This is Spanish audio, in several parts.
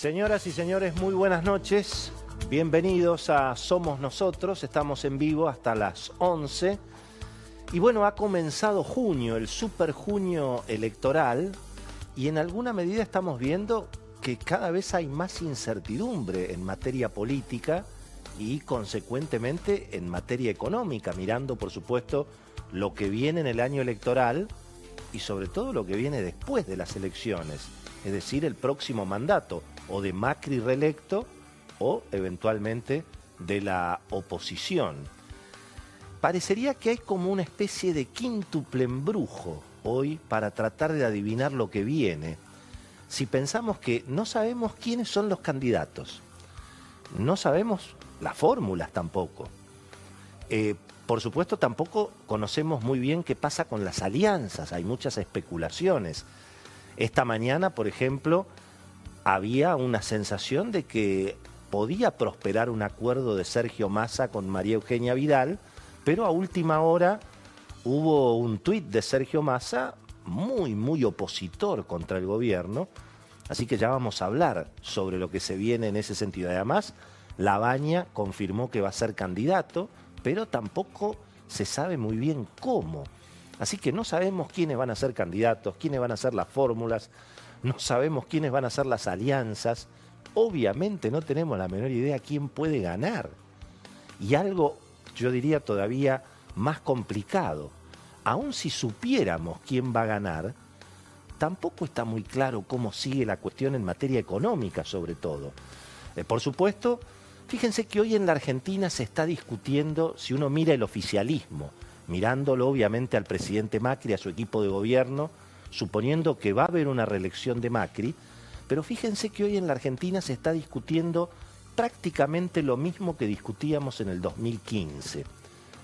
Señoras y señores, muy buenas noches. Bienvenidos a Somos Nosotros. Estamos en vivo hasta las 11. Y bueno, ha comenzado junio, el super junio electoral, y en alguna medida estamos viendo que cada vez hay más incertidumbre en materia política y consecuentemente en materia económica, mirando por supuesto lo que viene en el año electoral y sobre todo lo que viene después de las elecciones, es decir, el próximo mandato o de Macri reelecto o eventualmente de la oposición. Parecería que hay como una especie de quíntuple embrujo hoy para tratar de adivinar lo que viene. Si pensamos que no sabemos quiénes son los candidatos, no sabemos las fórmulas tampoco. Eh, por supuesto, tampoco conocemos muy bien qué pasa con las alianzas, hay muchas especulaciones. Esta mañana, por ejemplo, había una sensación de que podía prosperar un acuerdo de Sergio Massa con María Eugenia Vidal, pero a última hora hubo un tuit de Sergio Massa muy, muy opositor contra el gobierno, así que ya vamos a hablar sobre lo que se viene en ese sentido. Además, Labaña confirmó que va a ser candidato, pero tampoco se sabe muy bien cómo. Así que no sabemos quiénes van a ser candidatos, quiénes van a ser las fórmulas, no sabemos quiénes van a ser las alianzas. Obviamente no tenemos la menor idea quién puede ganar. Y algo, yo diría todavía más complicado, aun si supiéramos quién va a ganar, tampoco está muy claro cómo sigue la cuestión en materia económica sobre todo. Eh, por supuesto, fíjense que hoy en la Argentina se está discutiendo, si uno mira el oficialismo, mirándolo obviamente al presidente Macri, a su equipo de gobierno, suponiendo que va a haber una reelección de Macri, pero fíjense que hoy en la Argentina se está discutiendo prácticamente lo mismo que discutíamos en el 2015.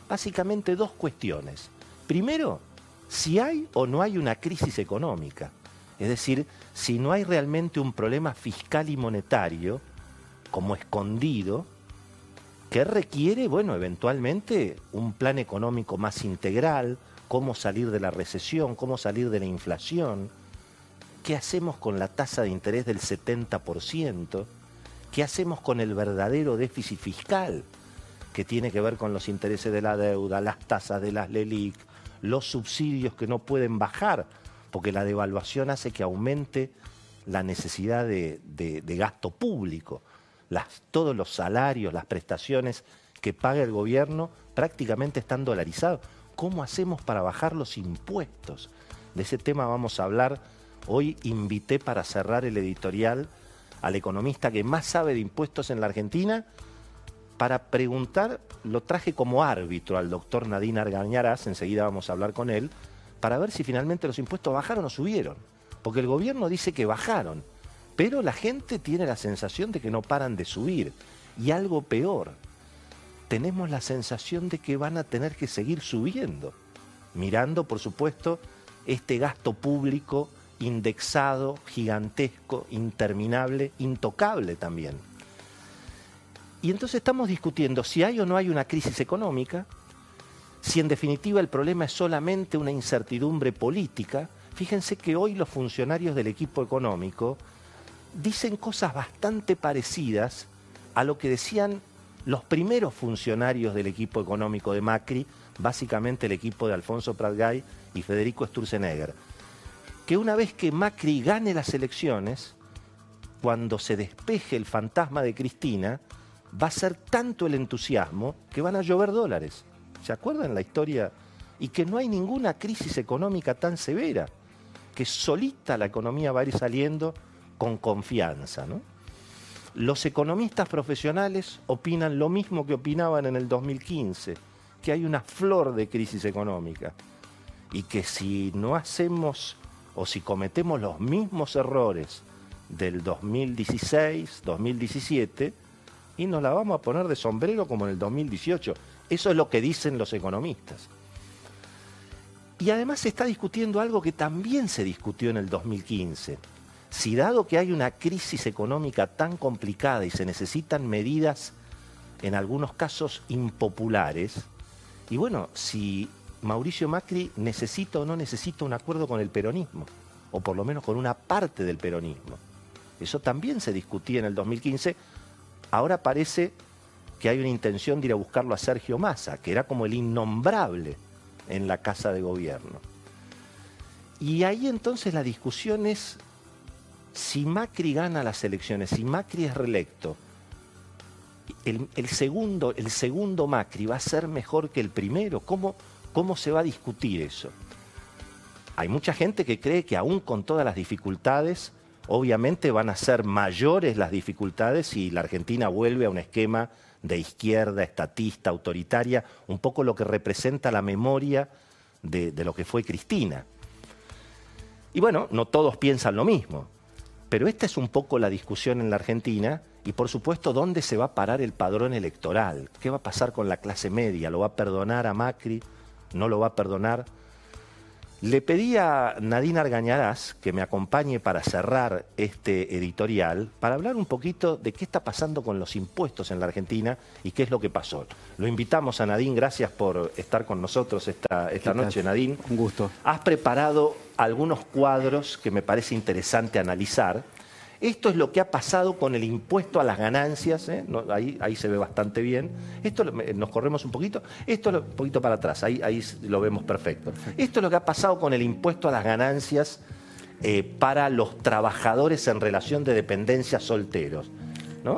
Básicamente dos cuestiones. Primero, si hay o no hay una crisis económica, es decir, si no hay realmente un problema fiscal y monetario como escondido, que requiere, bueno, eventualmente un plan económico más integral, cómo salir de la recesión, cómo salir de la inflación, qué hacemos con la tasa de interés del 70%, qué hacemos con el verdadero déficit fiscal, que tiene que ver con los intereses de la deuda, las tasas de las LELIC, los subsidios que no pueden bajar, porque la devaluación hace que aumente la necesidad de, gasto público. Todos los salarios, las prestaciones que paga el gobierno prácticamente están dolarizados. ¿Cómo hacemos para bajar los impuestos? De ese tema vamos a hablar. Hoy invité para cerrar el editorial al economista que más sabe de impuestos en la Argentina para preguntar, lo traje como árbitro al doctor Nadine Argañaraz, enseguida vamos a hablar con él, para ver si finalmente los impuestos bajaron o subieron. Porque el gobierno dice que bajaron, pero la gente tiene la sensación de que no paran de subir. Y algo peor, tenemos la sensación de que van a tener que seguir subiendo, mirando, por supuesto, este gasto público indexado, gigantesco, interminable, intocable también. Y entonces estamos discutiendo si hay o no hay una crisis económica, si en definitiva el problema es solamente una incertidumbre política. Fíjense que hoy los funcionarios del equipo económico dicen cosas bastante parecidas a lo que decían los primeros funcionarios del equipo económico de Macri, básicamente el equipo de Alfonso Pratgay y Federico Sturzenegger, que una vez que Macri gane las elecciones, cuando se despeje el fantasma de Cristina, va a ser tanto el entusiasmo que van a llover dólares. ¿Se acuerdan la historia? Y que no hay ninguna crisis económica tan severa, que solita la economía va a ir saliendo con confianza, ¿no? Los economistas profesionales opinan lo mismo que opinaban en el 2015, que hay una flor de crisis económica y que si no hacemos o si cometemos los mismos errores del 2016, 2017, y nos la vamos a poner de sombrero como en el 2018. Eso es lo que dicen los economistas. Y además se está discutiendo algo que también se discutió en el 2015. Si dado que hay una crisis económica tan complicada y se necesitan medidas en algunos casos impopulares, y bueno, si Mauricio Macri necesita o no necesita un acuerdo con el peronismo, o por lo menos con una parte del peronismo. Eso también se discutía en el 2015. Ahora parece que hay una intención de ir a buscarlo a Sergio Massa, que era como el innombrable en la Casa de Gobierno. Y ahí entonces la discusión es si Macri gana las elecciones, si Macri es reelecto, el, segundo, el segundo Macri va a ser mejor que el primero. ¿Cómo, ¿Cómo se va a discutir eso? Hay mucha gente que cree que aún con todas las dificultades, obviamente van a ser mayores las dificultades si la Argentina vuelve a un esquema de izquierda, estatista, autoritaria, un poco lo que representa la memoria de, lo que fue Cristina. Y bueno, no todos piensan lo mismo, pero esta es un poco la discusión en la Argentina y por supuesto dónde se va a parar el padrón electoral, qué va a pasar con la clase media, lo va a perdonar a Macri, no lo va a perdonar. Le pedí a Nadine Argañarás que me acompañe para cerrar este editorial, para hablar un poquito de qué está pasando con los impuestos en la Argentina y qué es lo que pasó. Lo invitamos a Nadine, gracias por estar con nosotros esta, esta noche, Nadine. Un gusto. Has preparado algunos cuadros que me parece interesante analizar esto es lo que ha pasado con el impuesto a las ganancias, ¿eh? ahí, se ve bastante bien. Esto nos corremos un poquito, esto es un poquito para atrás, ahí, lo vemos perfecto. Esto es lo que ha pasado con el impuesto a las ganancias eh, para los trabajadores en relación de dependencia solteros,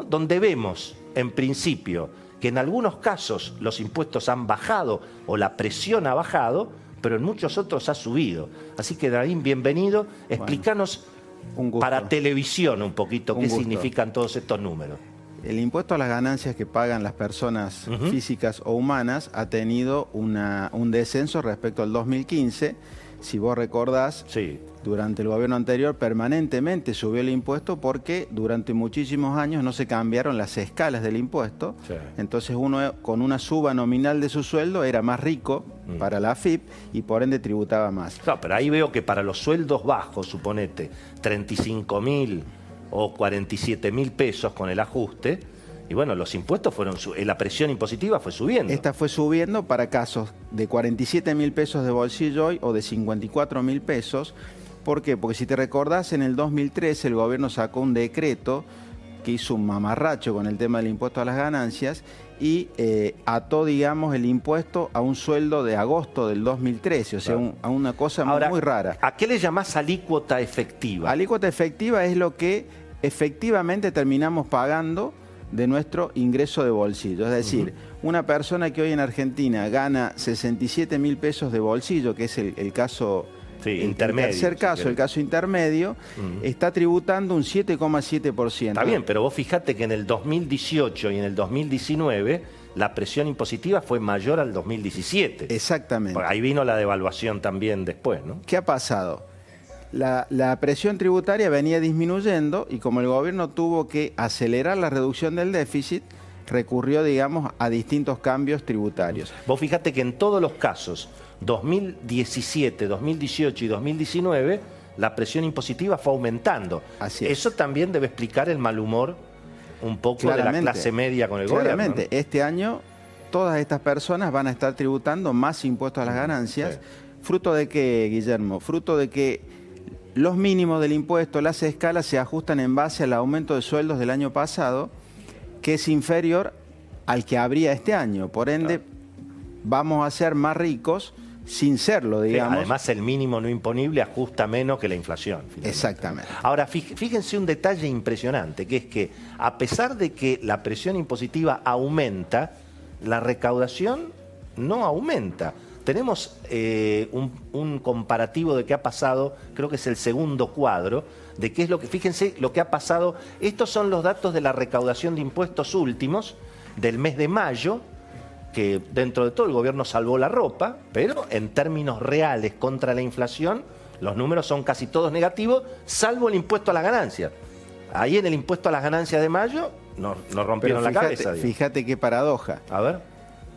donde vemos, en principio, que en algunos casos los impuestos han bajado o la presión ha bajado, pero en muchos otros ha subido. Así que, David, bienvenido. Explícanos para televisión un poquito, ¿qué significan todos estos números? El impuesto a las ganancias que pagan las personas físicas o humanas ha tenido un descenso respecto al 2015 si vos recordás, durante el gobierno anterior permanentemente subió el impuesto porque durante muchísimos años no se cambiaron las escalas del impuesto. Entonces uno con una suba nominal de su sueldo era más rico mm. para la AFIP y por ende tributaba más. Claro, pero ahí veo que para los sueldos bajos, suponete, 35 mil o 47 mil pesos con el ajuste, y bueno, los impuestos fueron, eh, la presión impositiva fue subiendo. Esta fue subiendo para casos de 47 mil pesos de bolsillo hoy o de 54 mil pesos. ¿Por qué? Porque si te recordás, en el 2013 el gobierno sacó un decreto que hizo un mamarracho con el tema del impuesto a las ganancias y eh, ató, digamos, el impuesto a un sueldo de agosto del 2013, o sea, a una cosa muy rara. ¿A qué le llamás alícuota efectiva? Alícuota efectiva es lo que efectivamente terminamos pagando de nuestro ingreso de bolsillo. Es decir, una persona que hoy en Argentina gana 67 mil pesos de bolsillo, que es el, caso... intermedio, el tercer caso, el caso intermedio, está tributando un 7,7%. Está bien, pero vos fijate que en el 2018 y en el 2019 la presión impositiva fue mayor al 2017. Exactamente. ahí vino la devaluación también después, ¿no? ¿Qué ha pasado? La, presión tributaria venía disminuyendo y como el gobierno tuvo que acelerar la reducción del déficit, recurrió, digamos, a distintos cambios tributarios. Vos fíjate que en todos los casos, 2017, 2018 y 2019, la presión impositiva fue aumentando. Así Eso también debe explicar el mal humor un poco de la clase media con el gobierno. Claramente, este año todas estas personas van a estar tributando más impuestos a las ganancias. ¿Fruto de qué, Guillermo? Fruto de que los mínimos del impuesto, las escalas se ajustan en base al aumento de sueldos del año pasado, que es inferior al que habría este año. Por ende, vamos a ser más ricos sin serlo, digamos. además, el mínimo no imponible ajusta menos que la inflación. Exactamente. Ahora, fíjense un detalle impresionante, que es que a pesar de que la presión impositiva aumenta, la recaudación no aumenta tenemos eh, un, comparativo de qué ha pasado, creo que es el segundo cuadro, de qué es lo que, fíjense lo que ha pasado, estos son los datos de la recaudación de impuestos últimos del mes de mayo, que dentro de todo el gobierno salvó la ropa, pero en términos reales contra la inflación, los números son casi todos negativos, salvo el impuesto a la ganancia, Ahí en el impuesto a las ganancias de mayo nos, rompieron la cabeza. Fíjate qué paradoja. A ver.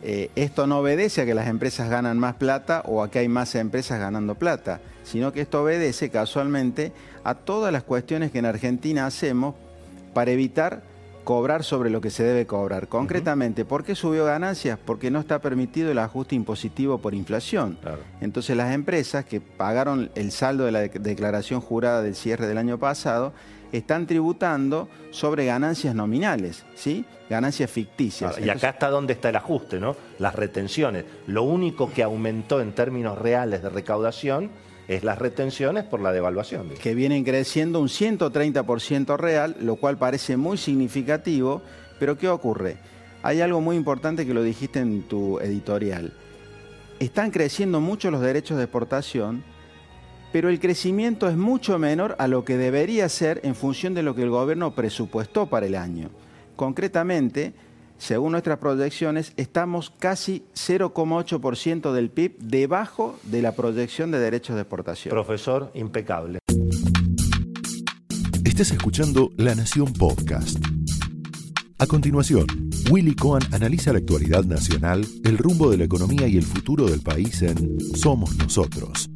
Eh, esto no obedece a que las empresas ganan más plata o a que hay más empresas ganando plata, sino que esto obedece casualmente a todas las cuestiones que en Argentina hacemos para evitar cobrar sobre lo que se debe cobrar. Concretamente, ¿por qué subió ganancias? Porque no está permitido el ajuste impositivo por inflación. Entonces las empresas que pagaron el saldo de la declaración jurada del cierre del año pasado están tributando sobre ganancias nominales, ¿sí? Ganancias ficticias. y acá está donde está el ajuste, ¿no? Las retenciones. Lo único que aumentó en términos reales de recaudación es las retenciones por la devaluación. Que vienen creciendo un 130% real, lo cual parece muy significativo, pero ¿qué ocurre? Hay algo muy importante que lo dijiste en tu editorial. Están creciendo mucho los derechos de exportación, pero el crecimiento es mucho menor a lo que debería ser en función de lo que el gobierno presupuestó para el año. Concretamente, según nuestras proyecciones, estamos casi 0,8% del PIB debajo de la proyección de derechos de exportación. Profesor, impecable. Estás escuchando La Nación Podcast. A continuación, Willy Cohen analiza la actualidad nacional, el rumbo de la economía y el futuro del país en Somos Nosotros